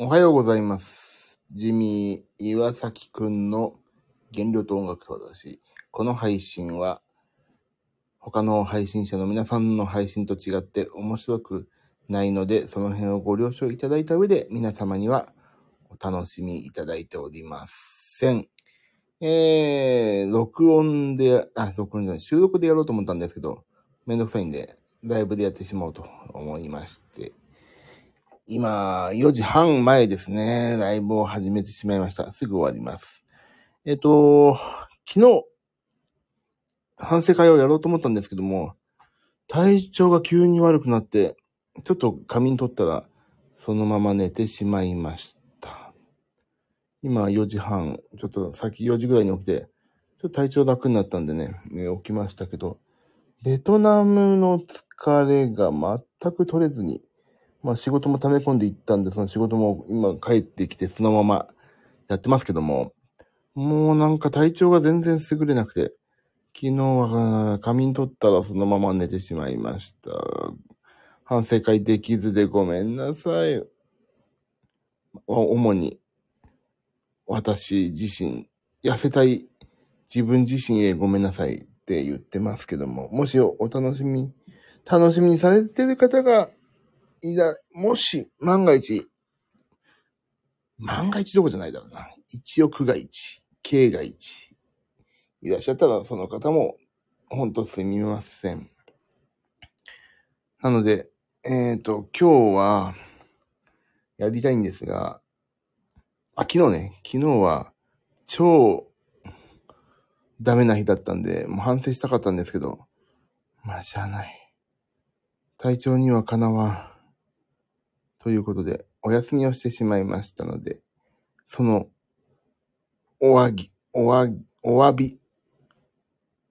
おはようございます。ジミー岩崎くんの原料と音楽と私。この配信は他の配信者の皆さんの配信と違って面白くないので、その辺をご了承いただいた上で皆様にはお楽しみいただいておりません。えー、録音で、あ、録音じゃない、収録でやろうと思ったんですけど、めんどくさいんで、ライブでやってしまおうと思いまして、今、4時半前ですね。ライブを始めてしまいました。すぐ終わります。えっ、と、昨日、反省会をやろうと思ったんですけども、体調が急に悪くなって、ちょっと仮眠取ったら、そのまま寝てしまいました。今4時半、ちょっと先4時ぐらいに起きて、ちょっと体調楽になったんでね、ね起きましたけど、ベトナムの疲れが全く取れずに、まあ仕事も溜め込んでいったんで、その仕事も今帰ってきてそのままやってますけども、もうなんか体調が全然優れなくて、昨日は仮眠取ったらそのまま寝てしまいました。反省会できずでごめんなさい。主に、私自身、痩せたい自分自身へごめんなさいって言ってますけども、もしお楽しみ、楽しみにされてる方がいた、もし、万が一、万が一どこじゃないだろうな。一億が一、K が一、いらっしゃったら、その方も、ほんとすみません。なので、えっ、と、今日は、やりたいんですが、あ、昨日ね、昨日は、超、ダメな日だったんで、もう反省したかったんですけど、まあ、しゃあない。体調にはかなわん。ということで、お休みをしてしまいましたので、その、おわぎ、おわ、お詫び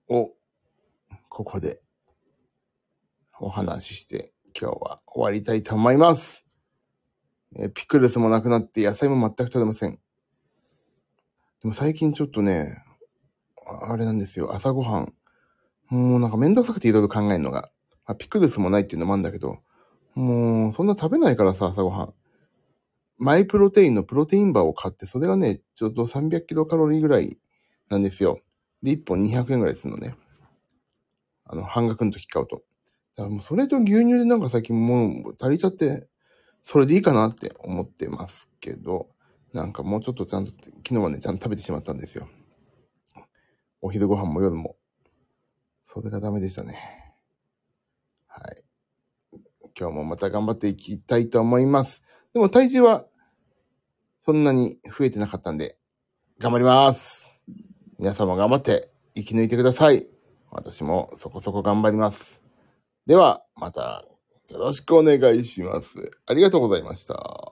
を、ここで、お話しして、今日は終わりたいと思います。えピクルスもなくなって、野菜も全く取れません。でも最近ちょっとね、あれなんですよ、朝ごはん。もうなんかめんどくさくていろいろ考えるのが。あ、ピクルスもないっていうのもあるんだけど、もう、そんな食べないからさ、朝ごはん。マイプロテインのプロテインバーを買って、それがね、ちょうど300キロカロリーぐらいなんですよ。で、1本200円ぐらいするのね。あの、半額の時買うと。だからもうそれと牛乳でなんか最近もう足りちゃって、それでいいかなって思ってますけど、なんかもうちょっとちゃんと、昨日はね、ちゃんと食べてしまったんですよ。お昼ご飯も夜も。それがダメでしたね。今日もまた頑張っていきたいと思います。でも体重はそんなに増えてなかったんで、頑張ります。皆様頑張って生き抜いてください。私もそこそこ頑張ります。では、またよろしくお願いします。ありがとうございました。